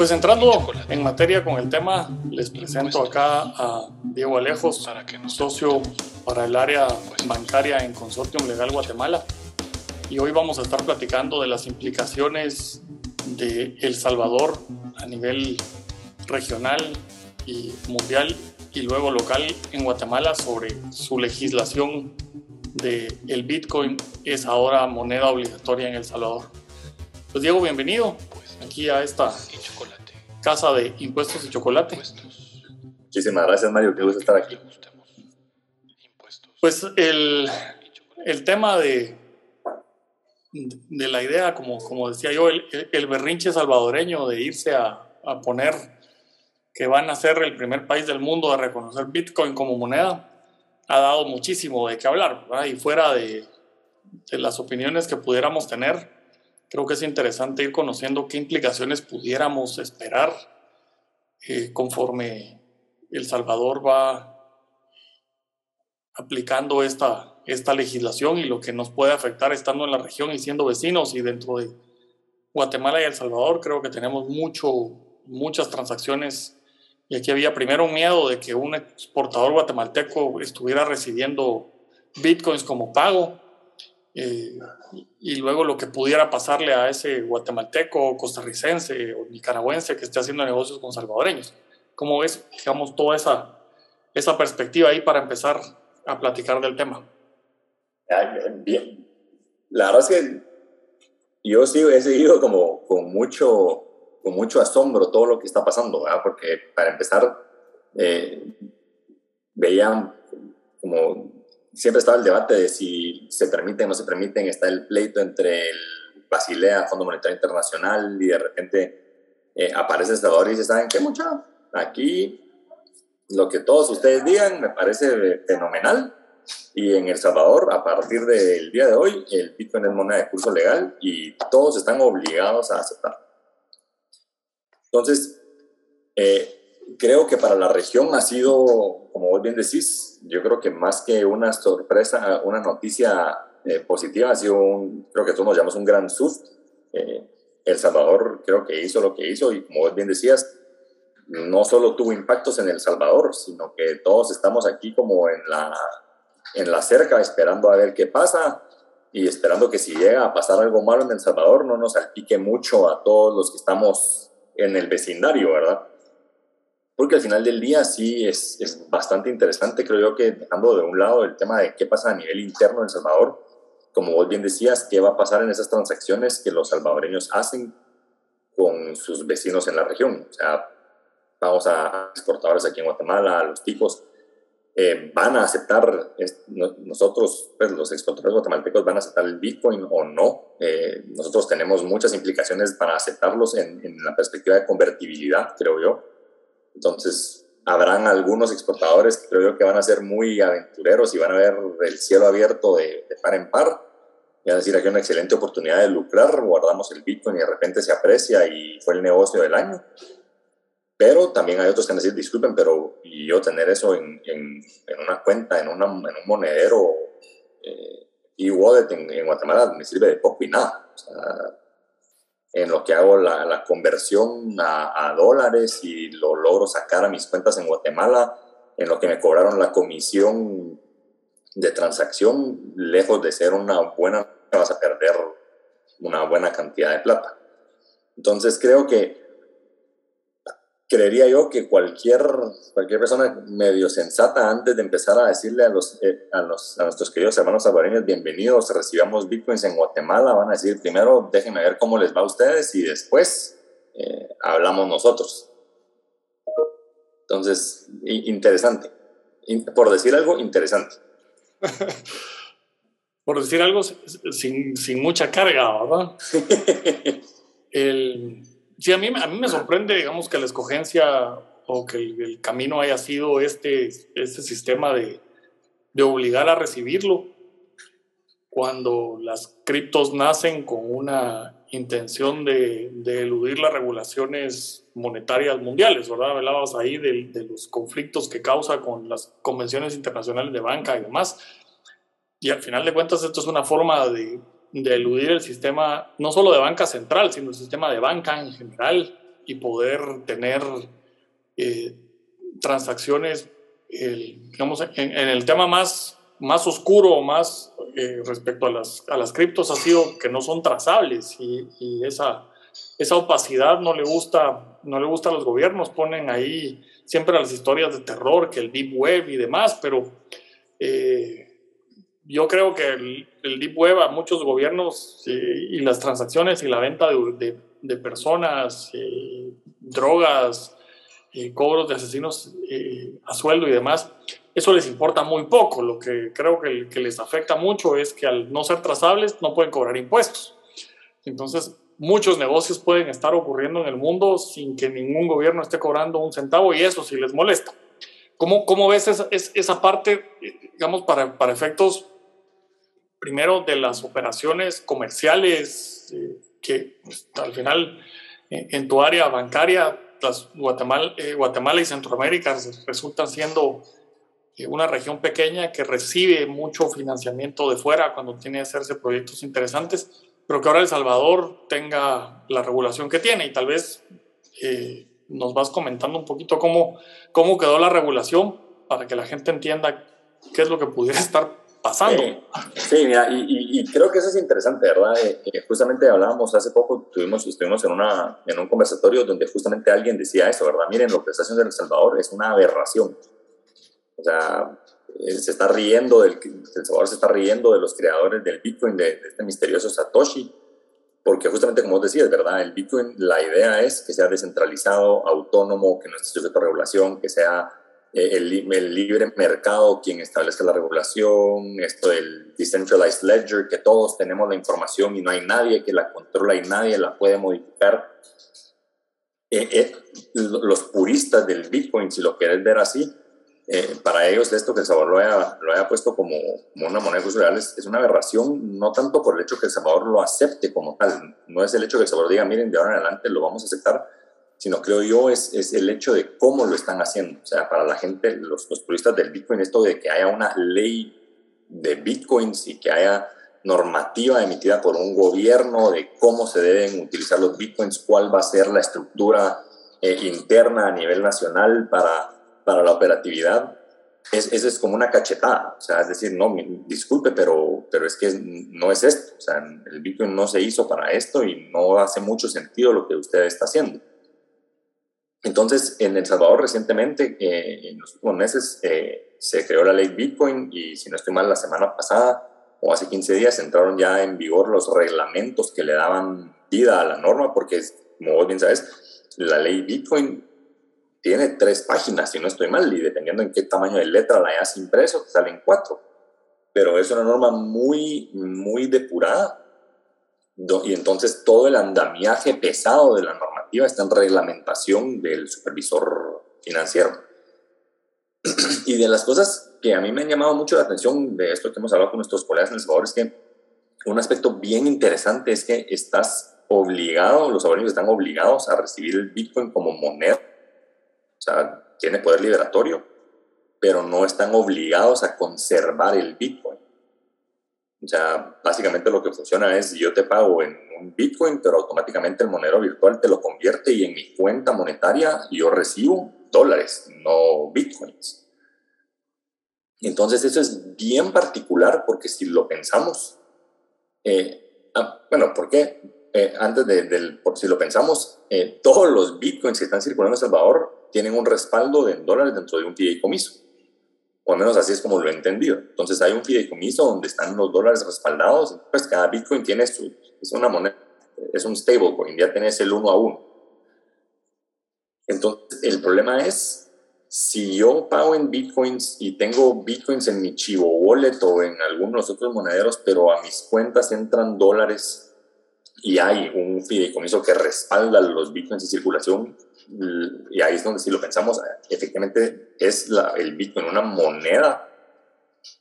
Pues entrando en materia con el tema, les presento acá a Diego Alejos, socio para el área bancaria en Consortium Legal Guatemala. Y hoy vamos a estar platicando de las implicaciones de El Salvador a nivel regional y mundial y luego local en Guatemala sobre su legislación de el Bitcoin es ahora moneda obligatoria en El Salvador. Pues Diego, bienvenido aquí a esta casa de impuestos y chocolate. Muchísimas gracias Mario, qué gusto estar aquí. Pues el, el tema de, de la idea, como, como decía yo, el, el berrinche salvadoreño de irse a, a poner que van a ser el primer país del mundo a reconocer Bitcoin como moneda, ha dado muchísimo de qué hablar. Y fuera de, de, las opiniones que pudiéramos tener, creo que es interesante ir conociendo qué implicaciones pudiéramos esperar eh, conforme El Salvador va aplicando esta, esta legislación y lo que nos puede afectar estando en la región y siendo vecinos y dentro de Guatemala y El Salvador creo que tenemos mucho, muchas transacciones. Y aquí había primero un miedo de que un exportador guatemalteco estuviera recibiendo bitcoins como pago eh, y luego lo que pudiera pasarle a ese guatemalteco, costarricense o nicaragüense que esté haciendo negocios con salvadoreños. ¿Cómo ves, digamos, toda esa, esa perspectiva ahí para empezar a platicar del tema? Bien. La verdad es que yo sí he seguido como con mucho, con mucho asombro todo lo que está pasando, ¿verdad? porque para empezar, eh, veían como siempre estaba el debate de si se permiten o no se permiten, está el pleito entre el Basilea, Fondo Monetario Internacional, y de repente eh, aparece Salvador y dice, ¿saben qué, mucha? Aquí lo que todos ustedes digan me parece fenomenal. Y en El Salvador, a partir del día de hoy, el Bitcoin es moneda de curso legal y todos están obligados a aceptar. Entonces, eh, creo que para la región ha sido, como vos bien decís, yo creo que más que una sorpresa, una noticia eh, positiva, ha sido un, creo que todos nos llamamos un gran susto. Eh, el Salvador creo que hizo lo que hizo y como vos bien decías, no solo tuvo impactos en El Salvador, sino que todos estamos aquí como en la, en la cerca esperando a ver qué pasa y esperando que si llega a pasar algo malo en El Salvador no nos salpique mucho a todos los que estamos en el vecindario, ¿verdad? Porque al final del día sí es, es, bastante interesante, creo yo que dejando de un lado el tema de qué pasa a nivel interno en El Salvador, como vos bien decías, qué va a pasar en esas transacciones que los salvadoreños hacen con sus vecinos en la región. O sea, vamos a exportadores aquí en Guatemala, los ticos, eh, van a aceptar, nosotros, pues, los exportadores guatemaltecos van a aceptar el Bitcoin o no. Eh, nosotros tenemos muchas implicaciones para aceptarlos en, en la perspectiva de convertibilidad, creo yo entonces, habrán algunos exportadores que creo yo que van a ser muy aventureros y van a ver el cielo abierto de, par en par. Y a decir, aquí hay una excelente oportunidad de lucrar, guardamos el Bitcoin y de repente se aprecia y fue el negocio del año. Pero también hay otros que van a decir, disculpen, pero yo tener eso en, en, una cuenta, en, un monedero eh, y wallet en, en, Guatemala me sirve de poco y nada. O sea, en lo que hago la, la conversión a, a, dólares y lo logro sacar a mis cuentas en Guatemala, en lo que me cobraron la comisión de transacción, lejos de ser una buena, vas a perder una buena cantidad de plata. Entonces creo que creería yo que cualquier, cualquier persona medio sensata antes de empezar a decirle a, los, eh, a, los, a nuestros queridos hermanos salvadoreños, bienvenidos, recibamos bitcoins en Guatemala, van a decir primero déjenme ver cómo les va a ustedes y después eh, hablamos nosotros. Entonces, interesante. por decir algo, interesante. por decir algo sin, sin mucha carga, ¿verdad? El Sí, a mí, a mí me sorprende, digamos, que la escogencia o que el, camino haya sido este, este sistema de, de, obligar a recibirlo, cuando las criptos nacen con una intención de, de eludir las regulaciones monetarias mundiales, ¿verdad? Hablabas ahí de, de, los conflictos que causa con las convenciones internacionales de banca y demás. Y al final de cuentas esto es una forma de, de eludir el sistema, no solo de banca central, sino el sistema de banca en general, y poder tener eh, transacciones, digamos, en, el tema más, más oscuro, más eh, respecto a las, a las criptos, ha sido que no son trazables y, y, esa, esa opacidad no le, gusta, no le gusta a los gobiernos. Ponen ahí siempre las historias de terror, que el Deep Web y demás, pero eh, yo creo que el, Deep Web a muchos gobiernos y las transacciones y la venta de, de, personas, drogas, cobros de asesinos a sueldo y demás, eso les importa muy poco. Lo que creo que, que, les afecta mucho es que al no ser trazables no pueden cobrar impuestos. Entonces, muchos negocios pueden estar ocurriendo en el mundo sin que ningún gobierno esté cobrando un centavo y eso sí les molesta. ¿Cómo, cómo ves esa, esa parte, digamos, para, para efectos, primero, de las operaciones comerciales, eh, que pues, al final en tu área bancaria, las Guatemala, eh, Guatemala y Centroamérica resultan siendo eh, una región pequeña que recibe mucho financiamiento de fuera cuando tiene que hacerse proyectos interesantes pero que ahora El Salvador tenga la regulación que tiene. Y tal vez eh, nos vas comentando un poquito cómo, cómo quedó la regulación para que la gente entienda qué es lo que pudiera estar pasando. sí, mira, y, creo que eso es interesante, ¿verdad? Eh, eh, justamente hablábamos hace poco, tuvimos, estuvimos en, una, en un conversatorio donde justamente alguien decía eso, ¿verdad? Miren, lo que está haciendo El Salvador es una aberración. O sea, se está riendo, del, El Salvador se está riendo de los creadores del Bitcoin, de, este misterioso Satoshi, porque justamente como decías, ¿verdad? El Bitcoin, la idea es que sea descentralizado, autónomo, que no esté sujeto a regulación, que sea eh, el, el, libre mercado quien establezca la regulación, esto del decentralized ledger, que todos tenemos la información y no hay nadie que la controla y nadie la puede modificar. Eh, eh, los puristas del Bitcoin, si lo quieres ver así, eh, para ellos esto que El Salvador lo haya, lo haya puesto como, una moneda cultural es, es, una aberración, no tanto por el hecho que El Salvador lo acepte como tal, no es el hecho que El Salvador diga, miren, de ahora en adelante lo vamos a aceptar, sino creo yo es, es el hecho de cómo lo están haciendo. O sea, para la gente, los, los turistas del Bitcoin, esto de que haya una ley de Bitcoins y que haya normativa emitida por un gobierno de cómo se deben utilizar los Bitcoins, cuál va a ser la estructura eh, interna a nivel nacional para para la operatividad, es, es como una cachetada. O sea, es decir, no, disculpe, pero, pero es que no es esto. O sea, el Bitcoin no se hizo para esto y no hace mucho sentido lo que usted está haciendo. Entonces, en El Salvador recientemente, eh, en los últimos meses, eh, se creó la ley Bitcoin y si no estoy mal, la semana pasada o hace 15 días entraron ya en vigor los reglamentos que le daban vida a la norma, porque como vos bien sabes, la ley Bitcoin tiene tres páginas, si no estoy mal, y dependiendo en qué tamaño de letra la hayas impreso, te salen cuatro. Pero es una norma muy, muy depurada. Y entonces todo el andamiaje pesado de la normativa está en reglamentación del supervisor financiero. Y de las cosas que a mí me han llamado mucho la atención de esto que hemos hablado con nuestros colegas en El Salvador es que un aspecto bien interesante es que estás obligado, los salvadoreños están obligados a recibir el Bitcoin como moneda o sea, tiene poder liberatorio, pero no están obligados a conservar el Bitcoin. O sea, básicamente lo que funciona es yo te pago en un Bitcoin, pero automáticamente el monedero virtual te lo convierte y en mi cuenta monetaria yo recibo dólares, no Bitcoins. Entonces eso es bien particular porque si lo pensamos, eh, ah, bueno, ¿por qué? Eh, antes de, del, si lo pensamos, eh, todos los Bitcoins que están circulando en El Salvador tienen un respaldo de dólares dentro de un fideicomiso. O al menos así es como lo he entendido. Entonces hay un fideicomiso donde están los dólares respaldados. Pues cada Bitcoin tiene su, es una moneda, es un stablecoin, ya tenés el uno a uno. Entonces el problema es, si yo pago en Bitcoins y tengo Bitcoins en mi Chivo Wallet o en algunos otros monederos, pero a mis cuentas entran dólares y hay un fideicomiso que respalda los Bitcoins en circulación, y ahí es donde si lo pensamos, efectivamente es la, el Bitcoin una moneda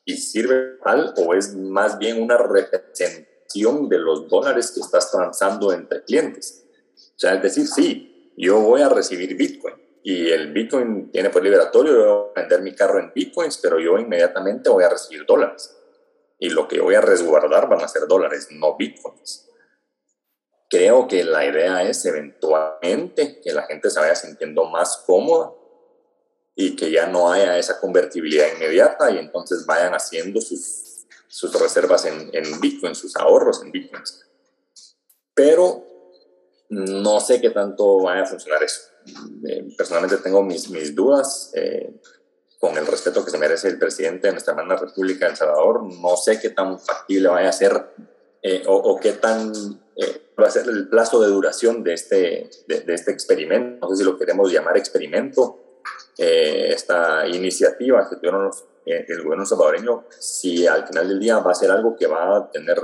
y sirve mal o es más bien una representación de los dólares que estás transando entre clientes. O sea, es decir, sí, yo voy a recibir Bitcoin y el Bitcoin tiene por liberatorio, yo voy a vender mi carro en Bitcoins, pero yo inmediatamente voy a recibir dólares. Y lo que voy a resguardar van a ser dólares, no Bitcoins. Creo que la idea es eventualmente que la gente se vaya sintiendo más cómoda y que ya no haya esa convertibilidad inmediata y entonces vayan haciendo sus, sus reservas en, en Bitcoin, sus ahorros en Bitcoin. Pero no sé qué tanto vaya a funcionar eso. Eh, personalmente tengo mis, mis dudas. Eh, con el respeto que se merece el presidente de nuestra hermana República de El Salvador, no sé qué tan factible vaya a ser eh, o, qué tan va a ser el plazo de duración de este, de, este experimento. No sé si lo queremos llamar experimento eh, esta iniciativa que tuvieron eh, el gobierno salvadoreño, si al final del día va a ser algo que va a tener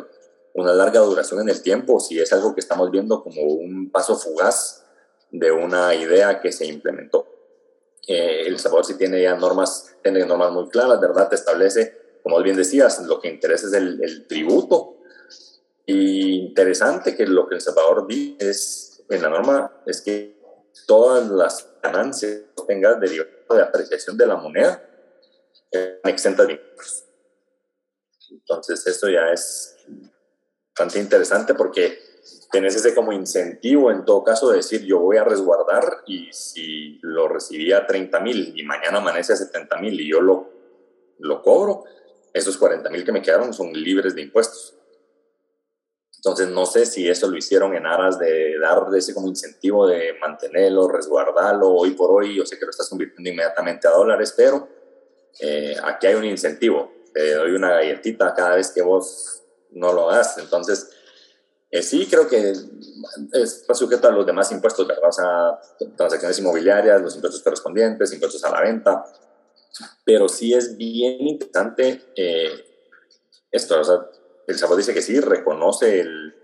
una larga duración en el tiempo, si es algo que estamos viendo como un paso fugaz de una idea que se implementó. Eh, el Salvador sí tiene ya normas, tiene normas muy claras, ¿verdad? Establece, como bien decías, lo que interesa es el tributo. Y interesante que lo que El Salvador dice es, en la norma es que todas las ganancias tenga derivado de apreciación de la moneda están exentas de impuestos. Entonces, esto ya es bastante interesante porque tenés ese como incentivo en todo caso de decir yo voy a resguardar y si lo recibí a 30 mil y mañana amanece a 70 mil y yo lo, lo cobro, esos 40 mil que me quedaron son libres de impuestos. Entonces, no sé si eso lo hicieron en aras de dar ese como incentivo de mantenerlo, resguardarlo. Hoy por hoy, yo sé que lo estás convirtiendo inmediatamente a dólares, pero eh, aquí hay un incentivo. Te doy una galletita cada vez que vos no lo hagas. Entonces, eh, sí creo que está sujeto a los demás impuestos, ¿verdad? O sea, transacciones inmobiliarias, los impuestos correspondientes, impuestos a la venta. Pero sí es bien interesante eh, esto, o sea, el Salvador dice que sí, reconoce el,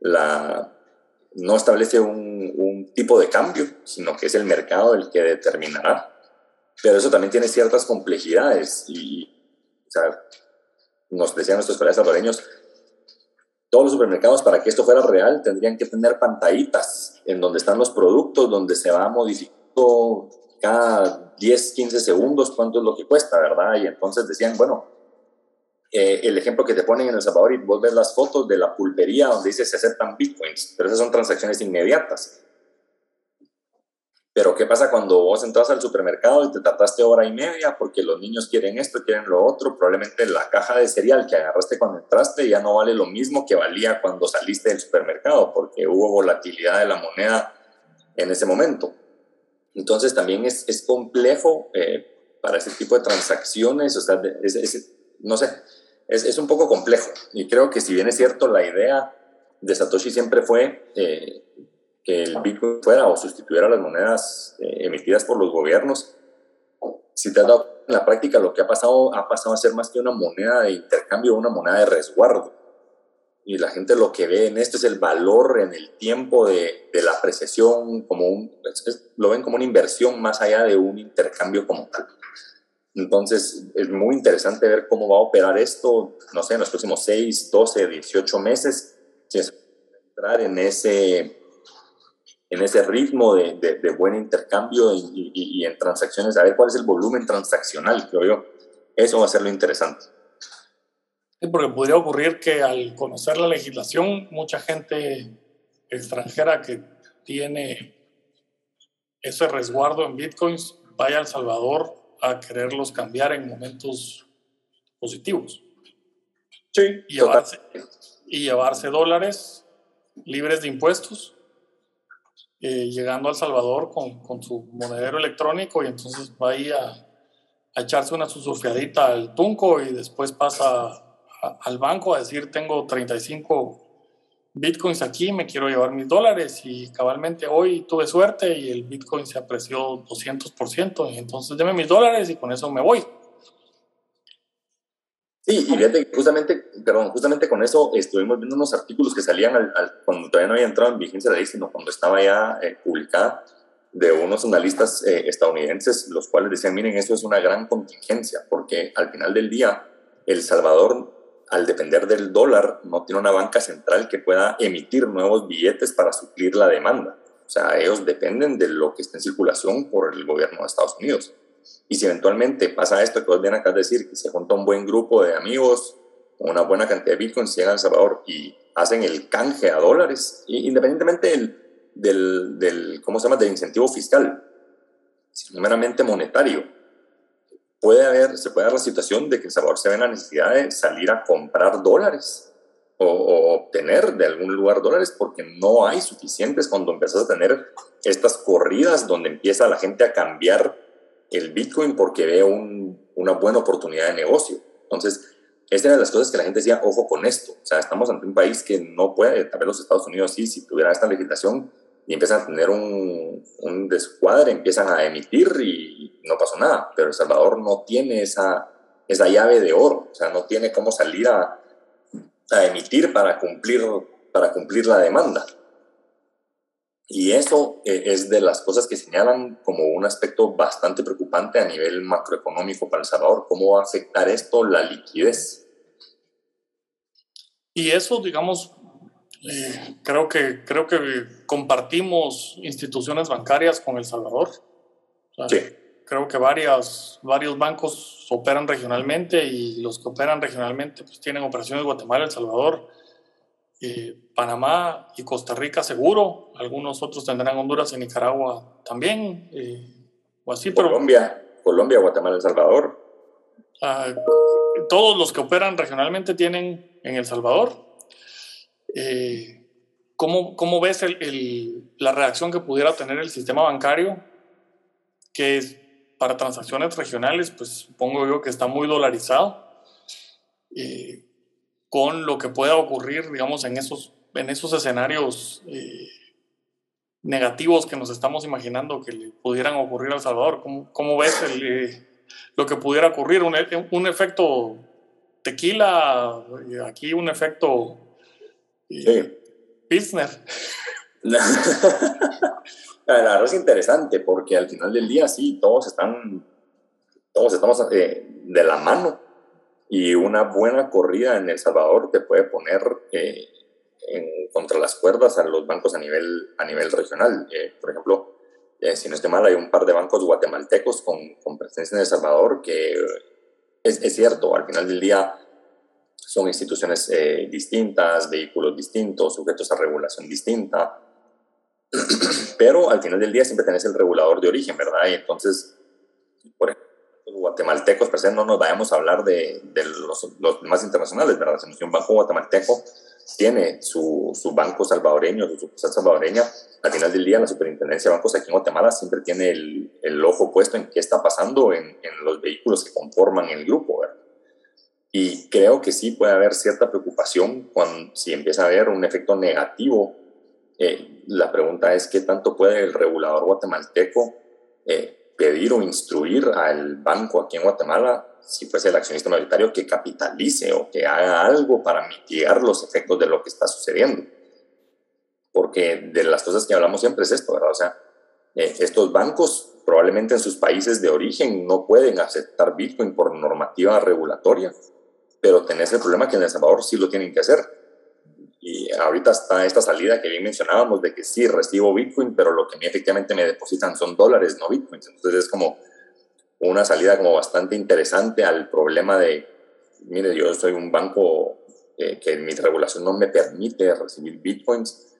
la, no establece un, un, tipo de cambio, sino que es el mercado el que determinará. Pero eso también tiene ciertas complejidades y, o sea, nos decían nuestros colegas salvadoreños, todos los supermercados para que esto fuera real tendrían que tener pantallitas en donde están los productos, donde se va modificando cada 10, 15 segundos cuánto es lo que cuesta, ¿verdad? Y entonces decían, bueno, eh, el ejemplo que te ponen en El Salvador y vos ves las fotos de la pulpería donde dice se aceptan bitcoins, pero esas son transacciones inmediatas. Pero ¿qué pasa cuando vos entras al supermercado y te trataste hora y media porque los niños quieren esto, quieren lo otro? Probablemente la caja de cereal que agarraste cuando entraste ya no vale lo mismo que valía cuando saliste del supermercado porque hubo volatilidad de la moneda en ese momento. Entonces también es, es complejo eh, para ese tipo de transacciones, o sea, no sé, es, es, un poco complejo. Y creo que si bien es cierto, la idea de Satoshi siempre fue eh, que el Bitcoin fuera o sustituyera las monedas eh, emitidas por los gobiernos, si te has dado en la práctica lo que ha pasado, ha pasado a ser más que una moneda de intercambio, una moneda de resguardo. Y la gente lo que ve en esto es el valor en el tiempo de, de la apreciación, como un, lo ven como una inversión más allá de un intercambio como tal. Entonces, es muy interesante ver cómo va a operar esto, no sé, en los próximos 6, 12, 18 meses, si es entrar en ese, en ese ritmo de, de, buen intercambio y, y, en transacciones, a ver cuál es el volumen transaccional, creo yo. Eso va a ser lo interesante. Sí, porque podría ocurrir que al conocer la legislación, mucha gente extranjera que tiene ese resguardo en bitcoins vaya a El Salvador a quererlos cambiar en momentos positivos. Sí, y llevarse, y llevarse dólares libres de impuestos, eh, llegando a El Salvador con, con, su monedero electrónico y entonces va ahí a, a echarse una susurfiadita al tunco y después pasa al banco a decir tengo 35 bitcoins aquí, me quiero llevar mis dólares y cabalmente hoy tuve suerte y el bitcoin se apreció 200%, y entonces deme mis dólares y con eso me voy. Sí, y fíjate, justamente, perdón, justamente con eso estuvimos viendo unos artículos que salían al, cuando todavía no había entrado en vigencia la ley, sino cuando estaba ya eh, publicada, de unos analistas eh, estadounidenses, los cuales decían, miren, eso es una gran contingencia, porque al final del día, El Salvador al depender del dólar, no tiene una banca central que pueda emitir nuevos billetes para suplir la demanda. O sea, ellos dependen de lo que está en circulación por el gobierno de Estados Unidos. Y si eventualmente pasa esto que vos acá a decir, que se junta un buen grupo de amigos, una buena cantidad de bitcoins, llega a El Salvador y hacen el canje a dólares, independientemente del, del, del, ¿cómo se llama?, del incentivo fiscal, meramente monetario. Puede haber, se puede dar la situación de que El Salvador se ve en la necesidad de salir a comprar dólares o, obtener de algún lugar dólares porque no hay suficientes cuando empiezas a tener estas corridas donde empieza la gente a cambiar el Bitcoin porque ve un, una buena oportunidad de negocio. Entonces, esta era de las cosas que la gente decía, ojo con esto. O sea, estamos ante un país que no puede, tal vez los Estados Unidos sí, si tuviera esta legislación y empiezan a tener un, un descuadre, empiezan a emitir y no pasó nada. Pero El Salvador no tiene esa, esa llave de oro, o sea, no tiene cómo salir a, a emitir para cumplir, para cumplir la demanda. Y eso eh, es de las cosas que señalan como un aspecto bastante preocupante a nivel macroeconómico para El Salvador. ¿Cómo va a afectar esto la liquidez? Y eso, digamos, eh, creo, que, creo que compartimos instituciones bancarias con El Salvador. sí. Creo que varias, varios bancos operan regionalmente y los que operan regionalmente pues, tienen operaciones en Guatemala, El Salvador, eh, Panamá y Costa Rica seguro, algunos otros tendrán Honduras y Nicaragua también, eh, o así, pero... Colombia, Colombia, Guatemala, El Salvador. Uh, todos los que operan regionalmente tienen en El Salvador. Eh, ¿cómo, ¿cómo, ves el, el, la reacción que pudiera tener el sistema bancario? Que es, para transacciones regionales, pues supongo yo que está muy dolarizado. Eh, con lo que pueda ocurrir, digamos, en esos, en esos escenarios eh, negativos que nos estamos imaginando que le pudieran ocurrir a El Salvador. ¿Cómo, cómo ves el, eh, lo que pudiera ocurrir? Un, un, efecto tequila, aquí un efecto sí. Pilsner. La verdad es interesante porque al final del día sí, todos están, todos estamos eh, de la mano y una buena corrida en El Salvador te puede poner eh, en, contra las cuerdas a los bancos a nivel, a nivel regional. Eh, por ejemplo, eh, si no estoy mal, hay un par de bancos guatemaltecos con, con presencia en El Salvador que es, es, cierto, al final del día son instituciones eh, distintas, vehículos distintos, sujetos a regulación distinta, pero al final del día siempre tenés el regulador de origen, ¿verdad? Y entonces, por ejemplo, guatemaltecos, pero no nos vayamos a hablar de, de los, los, más internacionales, ¿verdad? Si un banco guatemalteco tiene su, su banco salvadoreño, su sucursal salvadoreña, al final del día la superintendencia de bancos aquí en Guatemala siempre tiene el, el ojo puesto en qué está pasando en, en, los vehículos que conforman el grupo, ¿verdad? Y creo que sí puede haber cierta preocupación cuando si empieza a haber un efecto negativo. Eh, la pregunta es qué tanto puede el regulador guatemalteco eh, pedir o instruir al banco aquí en Guatemala, si fuese el accionista mayoritario, que capitalice o que haga algo para mitigar los efectos de lo que está sucediendo. Porque de las cosas que hablamos siempre es esto, ¿verdad? O sea, eh, estos bancos probablemente en sus países de origen no pueden aceptar Bitcoin por normativa regulatoria, pero tenés el problema que en El Salvador sí lo tienen que hacer y ahorita está esta salida que bien mencionábamos de que sí recibo Bitcoin, pero lo que a mí efectivamente me depositan son dólares, no Bitcoins. Entonces es como una salida como bastante interesante al problema de, mire, yo soy un banco eh, que mi regulación no me permite recibir Bitcoins.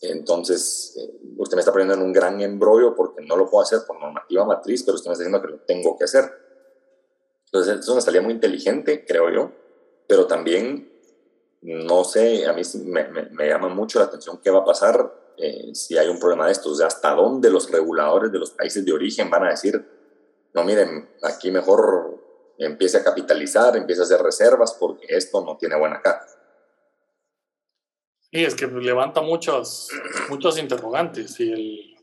Entonces, eh, usted me está poniendo en un gran embrollo porque no lo puedo hacer por normativa matriz, pero usted me está diciendo que lo tengo que hacer. Entonces, es una salida muy inteligente, creo yo, pero también no sé, a mí me, me, me, llama mucho la atención qué va a pasar eh, si hay un problema de estos, o sea, hasta dónde los reguladores de los países de origen van a decir, no, miren, aquí mejor empiece a capitalizar, empiece a hacer reservas porque esto no tiene buena cara. Sí, es que levanta muchas, muchos interrogantes y, el,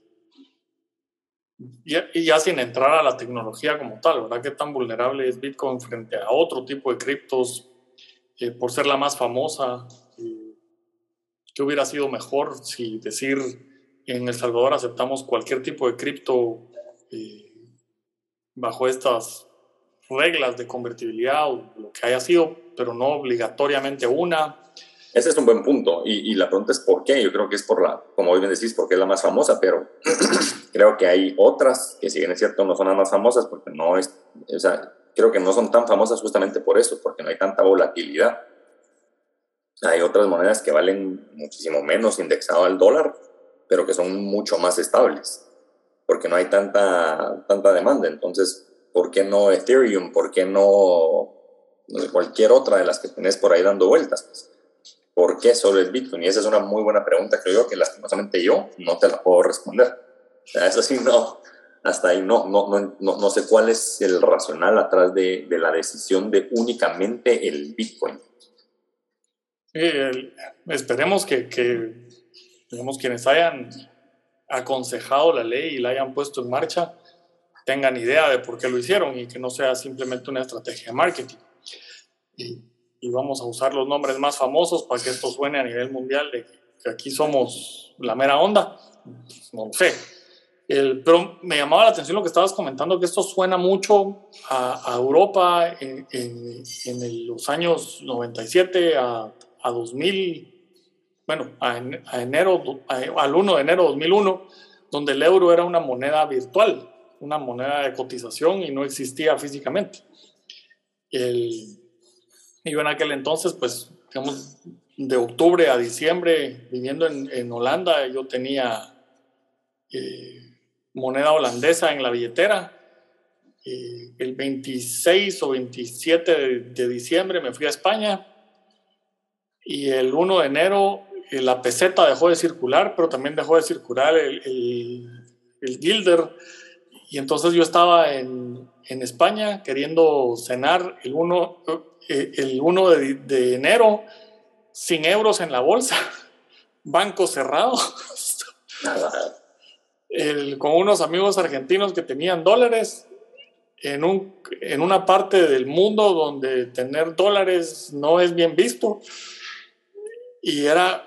y, y ya sin entrar a la tecnología como tal, ¿verdad? ¿Qué tan vulnerable es Bitcoin frente a otro tipo de criptos eh, por ser la más famosa, ¿qué hubiera sido mejor si decir en El Salvador aceptamos cualquier tipo de cripto eh, bajo estas reglas de convertibilidad o lo que haya sido, pero no obligatoriamente una? Ese es un buen punto y, y, la pregunta es por qué. Yo creo que es por la, como hoy bien decís, porque es la más famosa, pero creo que hay otras que si bien es cierto no son las más famosas porque no es, o sea, creo que no son tan famosas justamente por eso, porque no hay tanta volatilidad. Hay otras monedas que valen muchísimo menos indexado al dólar, pero que son mucho más estables, porque no hay tanta, tanta demanda. Entonces, ¿por qué no Ethereum? ¿Por qué no cualquier otra de las que tenés por ahí dando vueltas? Pues, ¿Por qué solo el Bitcoin? Y esa es una muy buena pregunta, creo yo, que lastimosamente yo no te la puedo responder. Sea, eso sí, no, hasta ahí no, no, no, no, sé cuál es el racional atrás de, de la decisión de únicamente el Bitcoin. esperemos que, que, digamos, quienes hayan aconsejado la ley y la hayan puesto en marcha tengan idea de por qué lo hicieron y que no sea simplemente una estrategia de marketing. Y, y vamos a usar los nombres más famosos para que esto suene a nivel mundial de que aquí somos la mera onda. No sé pero me llamaba la atención lo que estabas comentando, que esto suena mucho a, Europa en, en, los años 97 a, a 2000, bueno, a, enero, al 1 de enero de 2001, donde el euro era una moneda virtual, una moneda de cotización y no existía físicamente. El, y yo en aquel entonces, pues, digamos, de octubre a diciembre, viviendo en, en Holanda, yo tenía... Eh, moneda holandesa en la billetera. el 26 o 27 de, diciembre me fui a España y el 1 de enero eh, la peseta dejó de circular, pero también dejó de circular el, el, Gilder. Y entonces yo estaba en, en España queriendo cenar el 1, eh, el 1 de, de enero sin euros en la bolsa, banco cerrado con unos amigos argentinos que tenían dólares en, un, en una parte del mundo donde tener dólares no es bien visto. Y era,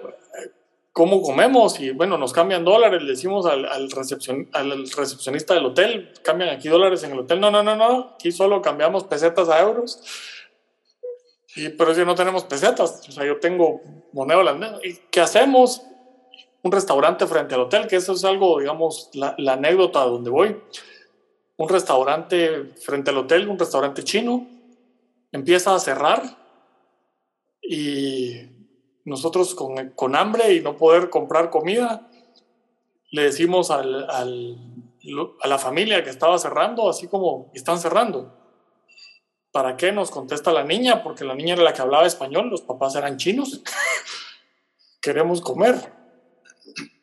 ¿cómo comemos? Y bueno, nos cambian dólares, le decimos al, al, recepcion, al recepcionista del hotel, cambian aquí dólares en el hotel. No, no, no, no, aquí solo cambiamos pesetas a euros. Y, pero si no tenemos pesetas, o sea, yo tengo moneda holandesa. ¿Y qué hacemos? Un restaurante frente al hotel, que eso es algo, digamos, la, anécdota donde voy. Un restaurante frente al hotel, un restaurante chino, empieza a cerrar y nosotros con, con hambre y no poder comprar comida, le decimos al, a la familia que estaba cerrando, así como están cerrando. ¿Para qué? Nos contesta la niña, porque la niña era la que hablaba español, los papás eran chinos. Queremos comer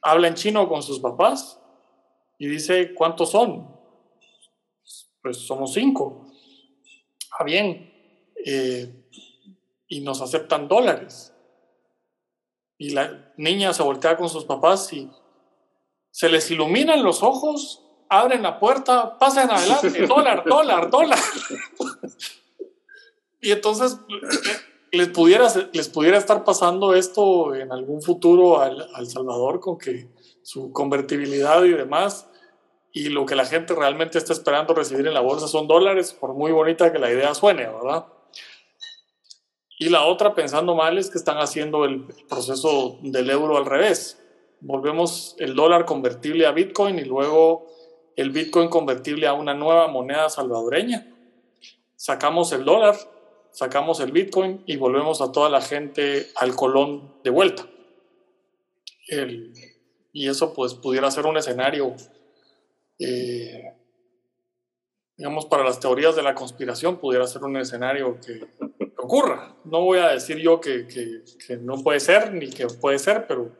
habla en chino con sus papás y dice, ¿cuántos son? Pues somos cinco. Ah, bien. Eh, y nos aceptan dólares. Y la niña se voltea con sus papás y se les iluminan los ojos, abren la puerta, pasan adelante, dólar, dólar, dólar. y entonces les pudiera, les pudiera estar pasando esto en algún futuro al, al, Salvador con que su convertibilidad y demás y lo que la gente realmente está esperando recibir en la bolsa son dólares, por muy bonita que la idea suene, ¿verdad? Y la otra, pensando mal, es que están haciendo el proceso del euro al revés. Volvemos el dólar convertible a Bitcoin y luego el Bitcoin convertible a una nueva moneda salvadoreña. Sacamos el dólar, sacamos el Bitcoin y volvemos a toda la gente al colón de vuelta. y eso pues pudiera ser un escenario, eh, digamos, para las teorías de la conspiración, pudiera ser un escenario que, ocurra. No voy a decir yo que, que, no puede ser ni que puede ser, pero,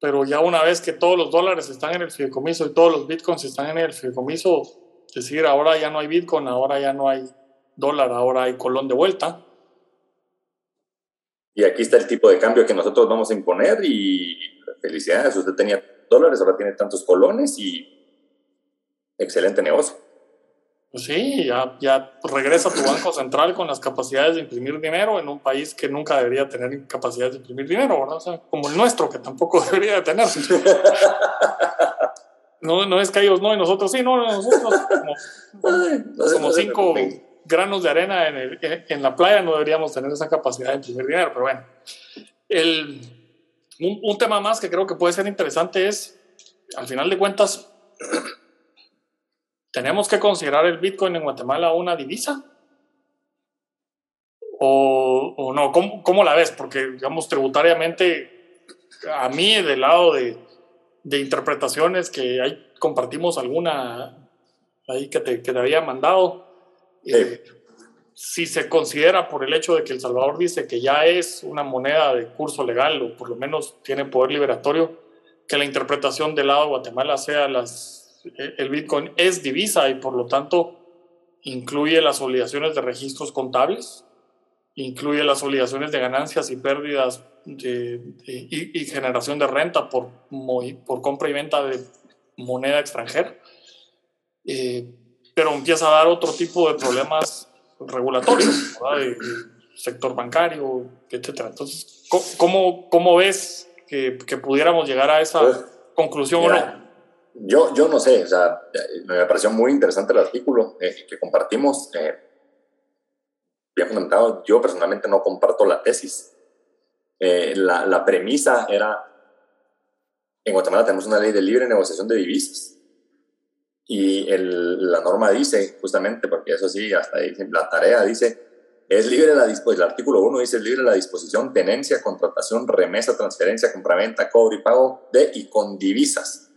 pero ya una vez que todos los dólares están en el fideicomiso y todos los bitcoins están en el fideicomiso, decir ahora ya no hay bitcoin, ahora ya no hay dólar, ahora hay colón de vuelta. Y aquí está el tipo de cambio que nosotros vamos a imponer y felicidades, usted tenía dólares, ahora tiene tantos colones y excelente negocio. Pues sí, ya, ya regresa tu banco central con las capacidades de imprimir dinero en un país que nunca debería tener capacidades de imprimir dinero, ¿verdad? O sea, como el nuestro, que tampoco debería de tener. No, no es que ellos no y nosotros sí, no, nosotros como, como cinco granos de arena en, en, la playa no deberíamos tener esa capacidad de imprimir dinero, pero bueno. El, un, un, tema más que creo que puede ser interesante es, al final de cuentas, ¿tenemos que considerar el Bitcoin en Guatemala una divisa? o, o no? ¿Cómo, ¿Cómo, la ves? Porque, digamos, tributariamente, a mí, del lado de, de interpretaciones que ahí compartimos alguna ahí que te, que te había mandado, eh, si se considera por el hecho de que El Salvador dice que ya es una moneda de curso legal o por lo menos tiene poder liberatorio, que la interpretación del lado de Guatemala sea las, el Bitcoin es divisa y por lo tanto incluye las obligaciones de registros contables, incluye las obligaciones de ganancias y pérdidas de, y, generación de renta por, por compra y venta de moneda extranjera. Eh, pero empieza a dar otro tipo de problemas regulatorios, del sector bancario, etc. Entonces, ¿cómo, cómo ves que, que pudiéramos llegar a esa pues, conclusión o no? Yo, yo no sé, o sea, me pareció muy interesante el artículo eh, que compartimos. Eh, bien fundamentado, yo personalmente no comparto la tesis. Eh, la, la premisa era, en Guatemala tenemos una ley de libre negociación de divisas y el, la norma dice, justamente, porque eso sí, hasta ahí, la tarea dice, es libre la disposición, el artículo 1 dice, es libre la disposición, tenencia, contratación, remesa, transferencia, compraventa, cobro y pago de y con divisas.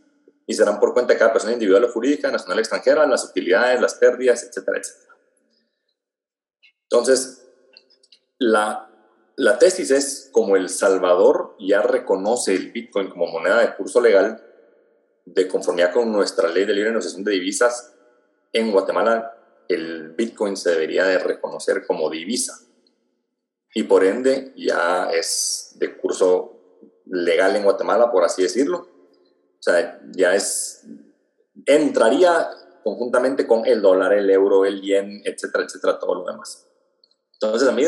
Y serán por cuenta de cada persona individual o jurídica, nacional o extranjera, las utilidades, las pérdidas, etcétera, etcétera. Entonces, la, la tesis es, como El Salvador ya reconoce el Bitcoin como moneda de curso legal, de conformidad con nuestra ley de libre negociación de divisas, en Guatemala el Bitcoin se debería de reconocer como divisa y por ende ya es de curso legal en Guatemala, por así decirlo. O sea, ya es, entraría conjuntamente con el dólar, el euro, el yen, etcétera, etcétera, todo lo demás. Entonces a mí,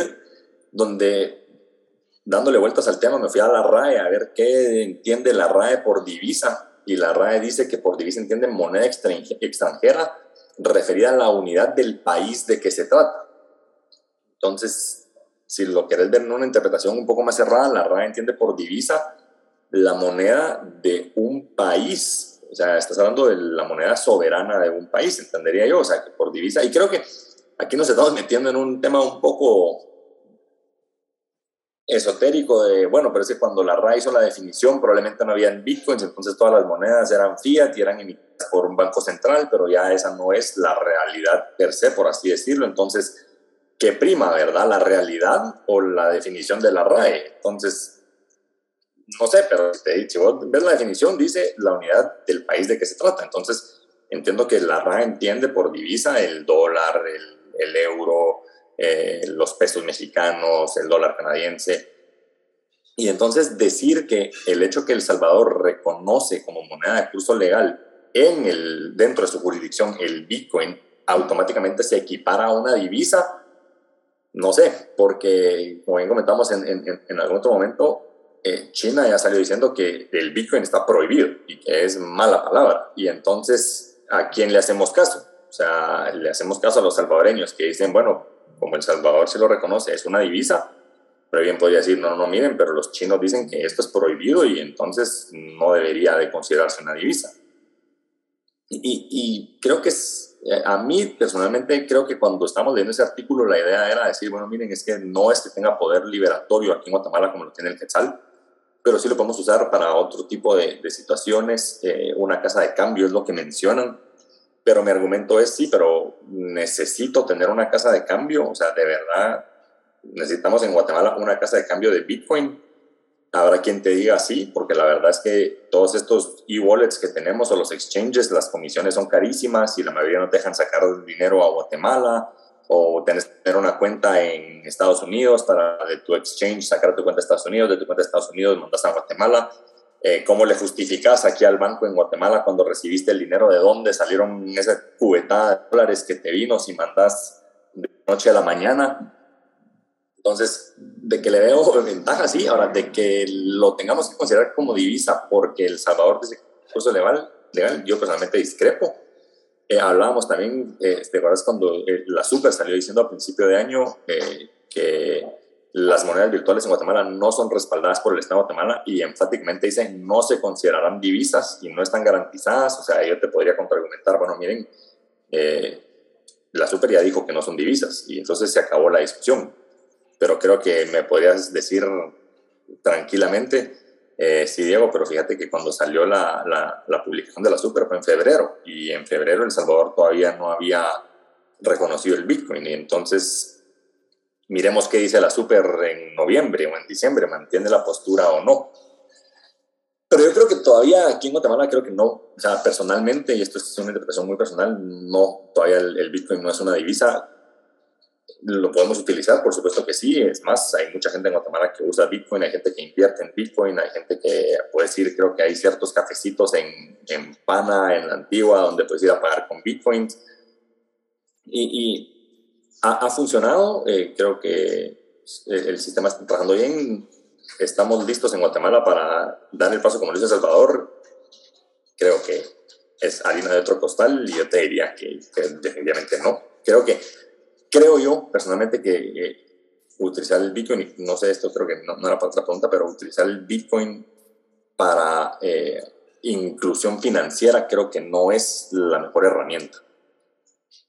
donde dándole vueltas al tema, me fui a la RAE a ver qué entiende la RAE por divisa y la RAE dice que por divisa entiende moneda extranjera referida a la unidad del país de que se trata. Entonces, si lo querés ver en una interpretación un poco más cerrada, la RAE entiende por divisa la moneda de un país. O sea, estás hablando de la moneda soberana de un país, entendería yo. O sea, que por divisa. Y creo que aquí nos estamos metiendo en un tema un poco esotérico de, bueno, pero es que cuando la RAI hizo la definición probablemente no habían bitcoins, entonces todas las monedas eran fiat y eran emitidas por un banco central, pero ya esa no es la realidad per se, por así decirlo. Entonces, ¿qué prima, verdad? ¿La realidad o la definición de la RAE? Entonces, no sé, pero si vos ves la definición, dice la unidad del país de que se trata. Entonces, entiendo que la RAE entiende por divisa el dólar, el, el euro, eh, los pesos mexicanos, el dólar canadiense. Y entonces decir que el hecho que El Salvador reconoce como moneda de curso legal en el, dentro de su jurisdicción el Bitcoin automáticamente se equipara a una divisa, no sé, porque como bien comentamos en, algún otro momento, eh, China ya salió diciendo que el Bitcoin está prohibido y que es mala palabra. Y entonces, ¿a quién le hacemos caso? O sea, le hacemos caso a los salvadoreños que dicen, bueno, como El Salvador se lo reconoce, es una divisa, pero bien podría decir, no, no, miren, pero los chinos dicen que esto es prohibido y entonces no debería de considerarse una divisa. Y, creo que eh, a mí personalmente creo que cuando estamos leyendo ese artículo la idea era decir, bueno, miren, es que no es que tenga poder liberatorio aquí en Guatemala como lo tiene el Quetzal, pero sí lo podemos usar para otro tipo de, de situaciones. Eh, una casa de cambio es lo que mencionan pero mi argumento es sí, pero necesito tener una casa de cambio, o sea, de verdad, necesitamos en Guatemala una casa de cambio de Bitcoin. Habrá quien te diga sí, porque la verdad es que todos estos e-wallets que tenemos o los exchanges, las comisiones son carísimas y la mayoría no te dejan sacar dinero a Guatemala o tienes que tener una cuenta en Estados Unidos para de tu exchange sacar tu cuenta de Estados Unidos, de tu cuenta de Estados Unidos mandas a Guatemala eh, ¿Cómo le justificas aquí al banco en Guatemala cuando recibiste el dinero? ¿De dónde salieron esa cubetada de dólares que te vino si mandas de noche a la mañana? Entonces, de que le veo ventaja, sí. Ahora, de que lo tengamos que considerar como divisa porque El Salvador dice curso legal, legal yo personalmente discrepo. Eh, hablábamos también, eh, ¿te acuerdas cuando eh, la Super salió diciendo a principio de año que las monedas virtuales en Guatemala no son respaldadas por el Estado de Guatemala y enfáticamente dicen no se considerarán divisas y no están garantizadas. O sea, yo te podría contraargumentar, bueno, miren, eh, la Super ya dijo que no son divisas y entonces se acabó la discusión. pero creo que me podrías decir tranquilamente, eh, sí, Diego, pero fíjate que cuando salió la, la, la, publicación de la Super fue en febrero y en febrero El Salvador todavía no había reconocido el Bitcoin y entonces miremos qué dice la Super en noviembre o en diciembre, mantiene la postura o no. Pero yo creo que todavía aquí en Guatemala creo que no, o sea, personalmente, y esto es una interpretación muy personal, no, todavía el, el Bitcoin no es una divisa lo podemos utilizar, por supuesto que sí. Es más, hay mucha gente en Guatemala que usa Bitcoin, hay gente que invierte en Bitcoin, hay gente que puede decir, creo que hay ciertos cafecitos en, en Pana, en la antigua, donde puedes ir a pagar con Bitcoin. Y, y ha, ha, funcionado, eh, creo que el sistema está trabajando bien. Estamos listos en Guatemala para dar el paso como lo hizo Salvador. Creo que es harina de otro costal y yo te diría que, que definitivamente no. Creo que creo yo personalmente que eh, utilizar el Bitcoin, no sé esto, creo que no, era para otra pregunta, pero utilizar el Bitcoin para eh, inclusión financiera creo que no es la mejor herramienta.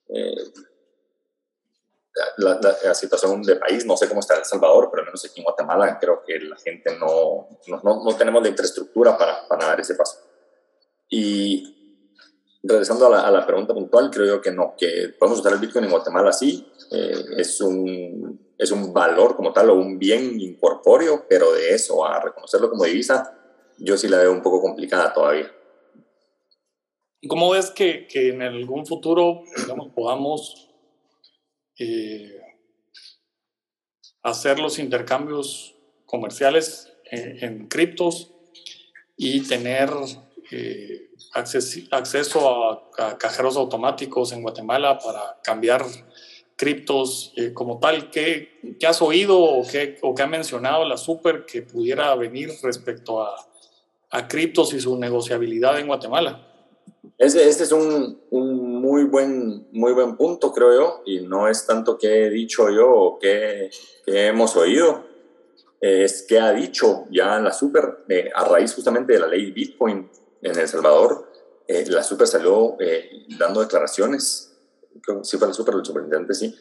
Eh, la, la, situación del país, no sé cómo está El Salvador, pero al menos aquí en Guatemala creo que la gente no, no, no tenemos la infraestructura para, para dar ese paso. Y regresando a la, a la, pregunta puntual, creo yo que no, que podemos usar el Bitcoin en Guatemala sí, eh, es, un, es un valor como tal o un bien incorpóreo, pero de eso a reconocerlo como divisa, yo sí la veo un poco complicada todavía. ¿Cómo ves que, que en algún futuro digamos, podamos eh, hacer los intercambios comerciales en, en criptos y tener eh, acceso a, cajeros automáticos en Guatemala para cambiar criptos eh, como tal. ¿Qué, ¿Qué, has oído o qué, o ha mencionado la Super que pudiera venir respecto a, a criptos y su negociabilidad en Guatemala? Este, este es un, un, muy, buen, muy buen punto, creo yo, y no es tanto que he dicho yo o que, que hemos oído, es que ha dicho ya la Super eh, a raíz justamente de la ley Bitcoin en El Salvador, eh, la Super salió eh, dando declaraciones, sí fue la Super, el superintendente sí,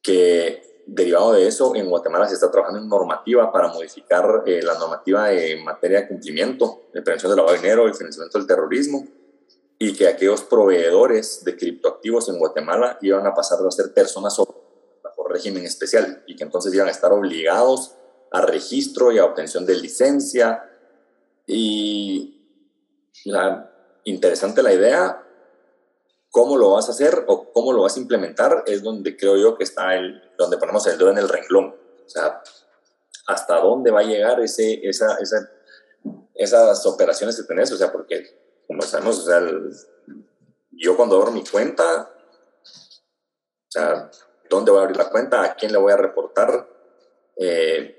que derivado de eso, en Guatemala se está trabajando en normativa para modificar eh, la normativa en materia de cumplimiento, de prevención del lavado de dinero y financiamiento del terrorismo, y que aquellos proveedores de criptoactivos en Guatemala iban a pasar a ser personas bajo régimen especial y que entonces iban a estar obligados a registro y a obtención de licencia. Y la, interesante la idea, cómo lo vas a hacer o cómo lo vas a implementar es donde creo yo que está el, donde ponemos el dedo en el renglón. O sea, hasta dónde va a llegar ese, esa, esa, esas operaciones que tenés, o sea, porque como sabemos, o sea, yo cuando abro mi cuenta, o sea, ¿dónde voy a abrir la cuenta? ¿A quién le voy a reportar? Eh,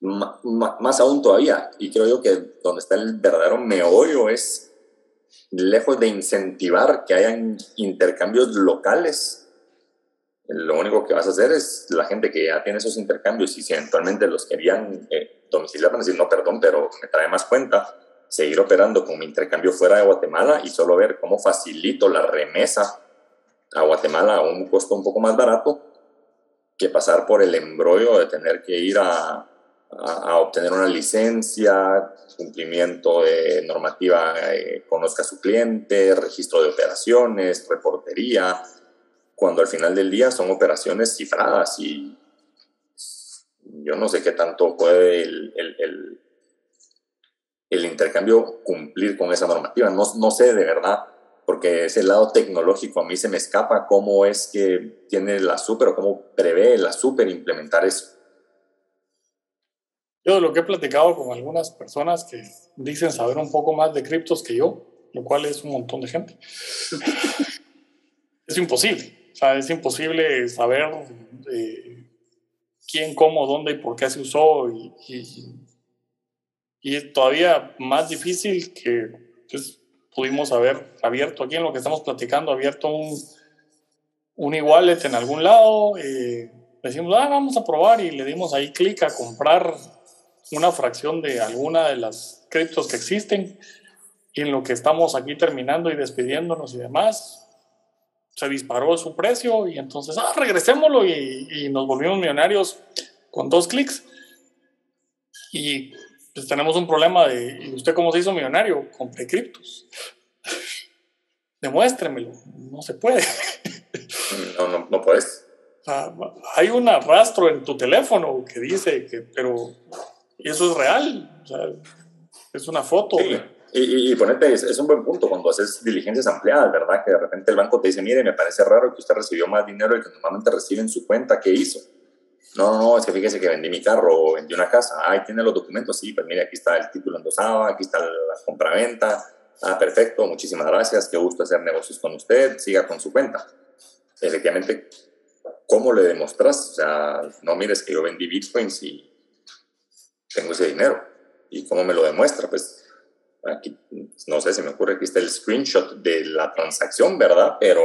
más aún todavía, y creo yo que donde está el verdadero meollo es lejos de incentivar que hayan intercambios locales, lo único que vas a hacer es la gente que ya tiene esos intercambios y si eventualmente los querían eh, domiciliar, van a decir, no, perdón, pero me trae más cuenta, seguir operando con mi intercambio fuera de Guatemala y solo ver cómo facilito la remesa a Guatemala a un costo un poco más barato que pasar por el embrollo de tener que ir a, a, obtener una licencia, cumplimiento de normativa, eh, conozca a su cliente, registro de operaciones, reportería, cuando al final del día son operaciones cifradas y yo no sé qué tanto puede el, el, el, intercambio cumplir con esa normativa. No, no sé de verdad, porque ese lado tecnológico a mí se me escapa cómo es que tiene la super o cómo prevé la super implementar eso. Yo lo que he platicado con algunas personas que dicen saber un poco más de criptos que yo, lo cual es un montón de gente. es imposible. O sea, es imposible saber eh, quién, cómo, dónde y por qué se usó. Y, y, es todavía más difícil que pues, pudimos haber abierto aquí en lo que estamos platicando, abierto un, un e-wallet en algún lado. Eh, decimos, ah, vamos a probar y le dimos ahí clic a comprar una fracción de alguna de las criptos que existen y en lo que estamos aquí terminando y despidiéndonos y demás, se disparó su precio y entonces, ah, regresémoslo y, y nos volvimos millonarios con dos clics. Y pues tenemos un problema de, ¿y usted cómo se hizo millonario? Compré criptos. Demuéstremelo. No se puede. No, no, no puedes. hay un arrastro en tu teléfono que dice que, pero eso es real. O sea, es una foto. Y, y, ponete, es, un buen punto cuando haces diligencias ampliadas, ¿verdad? Que de repente el banco te dice, mire, me parece raro que usted recibió más dinero del que normalmente recibe en su cuenta, ¿qué hizo? No, no, es que fíjese que vendí mi carro o vendí una casa. Ahí tiene los documentos, sí, pues mire, aquí está el título endosado, aquí está la compraventa. Ah, perfecto, muchísimas gracias, qué gusto hacer negocios con usted, siga con su cuenta. Efectivamente, ¿cómo le demostras? O sea, no mires que yo vendí bitcoins y tengo ese dinero. ¿Y cómo me lo demuestra? Pues aquí, no sé, si me ocurre, aquí está el screenshot de la transacción, ¿verdad? Pero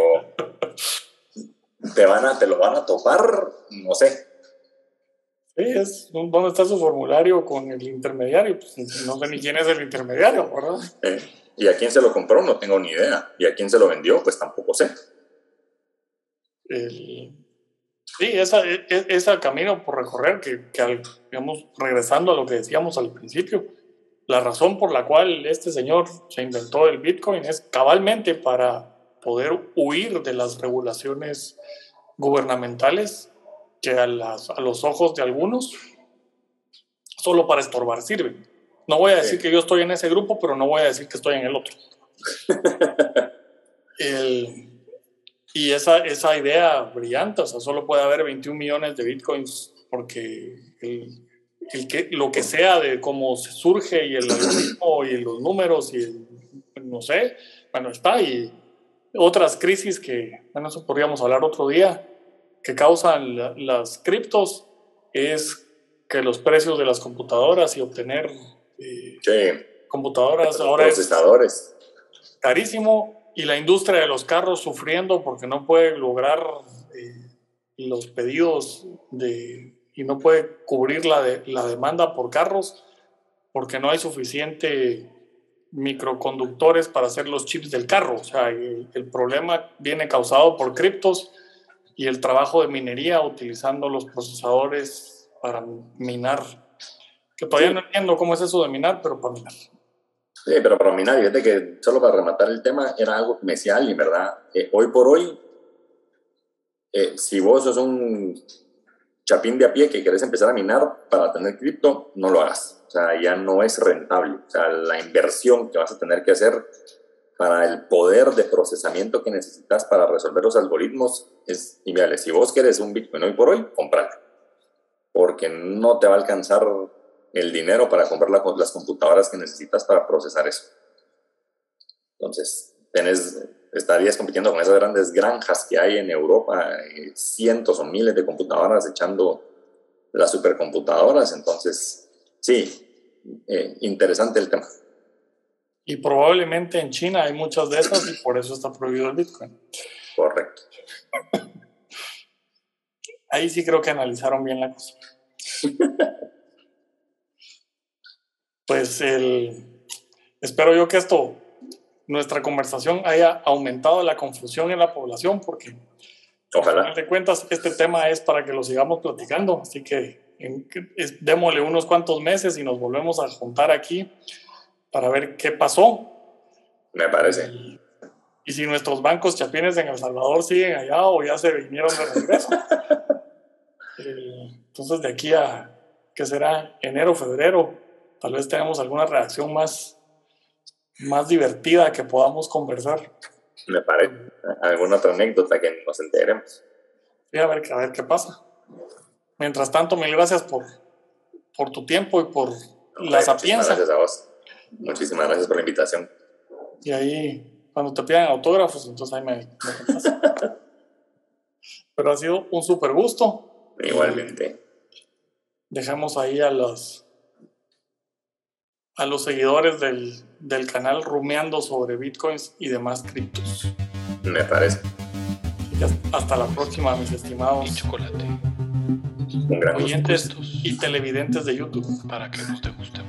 te, van a, te lo van a topar, no sé. Sí, es, ¿dónde está su formulario con el intermediario? Pues no sé ni quién es el intermediario, ¿verdad? ¿Y a quién se lo compró? No tengo ni idea. ¿Y a quién se lo vendió? Pues tampoco sé. Sí, esa, e, e, ese camino por recorrer que, que, digamos, regresando a lo que decíamos al principio, la razón por la cual este señor se inventó el Bitcoin es cabalmente para poder huir de las regulaciones gubernamentales que a, las, a los ojos de algunos solo para estorbar sirven. No voy a decir que yo estoy en ese grupo, pero no voy a decir que estoy en el otro. y esa, esa idea brillante, o sea, solo puede haber 21 millones de bitcoins porque el, el que, lo que sea de cómo surge y el algoritmo y los números y no sé, bueno, está y otras crisis que, bueno, eso podríamos hablar otro día, que causan las criptos es que los precios de las computadoras y obtener eh, computadoras ahora procesadores. es carísimo y la industria de los carros sufriendo porque no puede lograr eh, los pedidos de y no puede cubrir la, de, la demanda por carros porque no hay suficiente microconductores para hacer los chips del carro. O sea, el, problema viene causado por criptos y el trabajo de minería utilizando los procesadores para minar. Que todavía no entiendo cómo es eso de minar, pero para minar. Sí, pero para minar, fíjate que solo para rematar el tema, era algo que me decía alguien, ¿verdad? Eh, hoy por hoy, eh, si vos sos un chapín de a pie que querés empezar a minar para tener cripto, no lo hagas. O sea, ya no es rentable. O sea, la inversión que vas a tener que hacer para el poder de procesamiento que necesitas para resolver los algoritmos es inviable. Si vos querés un Bitcoin hoy por hoy, compralo. Porque no te va a alcanzar el dinero para comprar las computadoras que necesitas para procesar eso. Entonces, tenés estarías compitiendo con esas grandes granjas que hay en Europa, eh, cientos o miles de computadoras echando las supercomputadoras. Entonces, sí, eh, interesante el tema. Y probablemente en China hay muchas de esas y por eso está prohibido el Bitcoin. Correcto. Ahí sí creo que analizaron bien la cosa. pues el, espero yo que esto nuestra conversación haya aumentado la confusión en la población, porque Ojalá. de cuentas este tema es para que lo sigamos platicando, así que démosle unos cuantos meses y nos volvemos a juntar aquí para ver qué pasó. Me parece. Y, si nuestros bancos chapines en El Salvador siguen allá o ya se vinieron de regreso. Eh, entonces de aquí a, ¿qué será? Enero, febrero, tal vez tenemos alguna reacción más más divertida que podamos conversar. Me parece. ¿Alguna otra anécdota que nos enteremos? Sí, a ver, a ver qué pasa. Mientras tanto, mil gracias por, por tu tiempo y por la sapiencia. Gracias a vos. Muchísimas gracias por la invitación. Y ahí, cuando te pidan autógrafos, entonces ahí me, me Pero ha sido un súper gusto. Igualmente. Dejamos ahí a los a los seguidores del, del canal rumeando sobre bitcoins y demás criptos. Me parece. hasta la próxima, mis estimados. Y chocolate. Un gran oyentes y televidentes de YouTube. Para que nos guste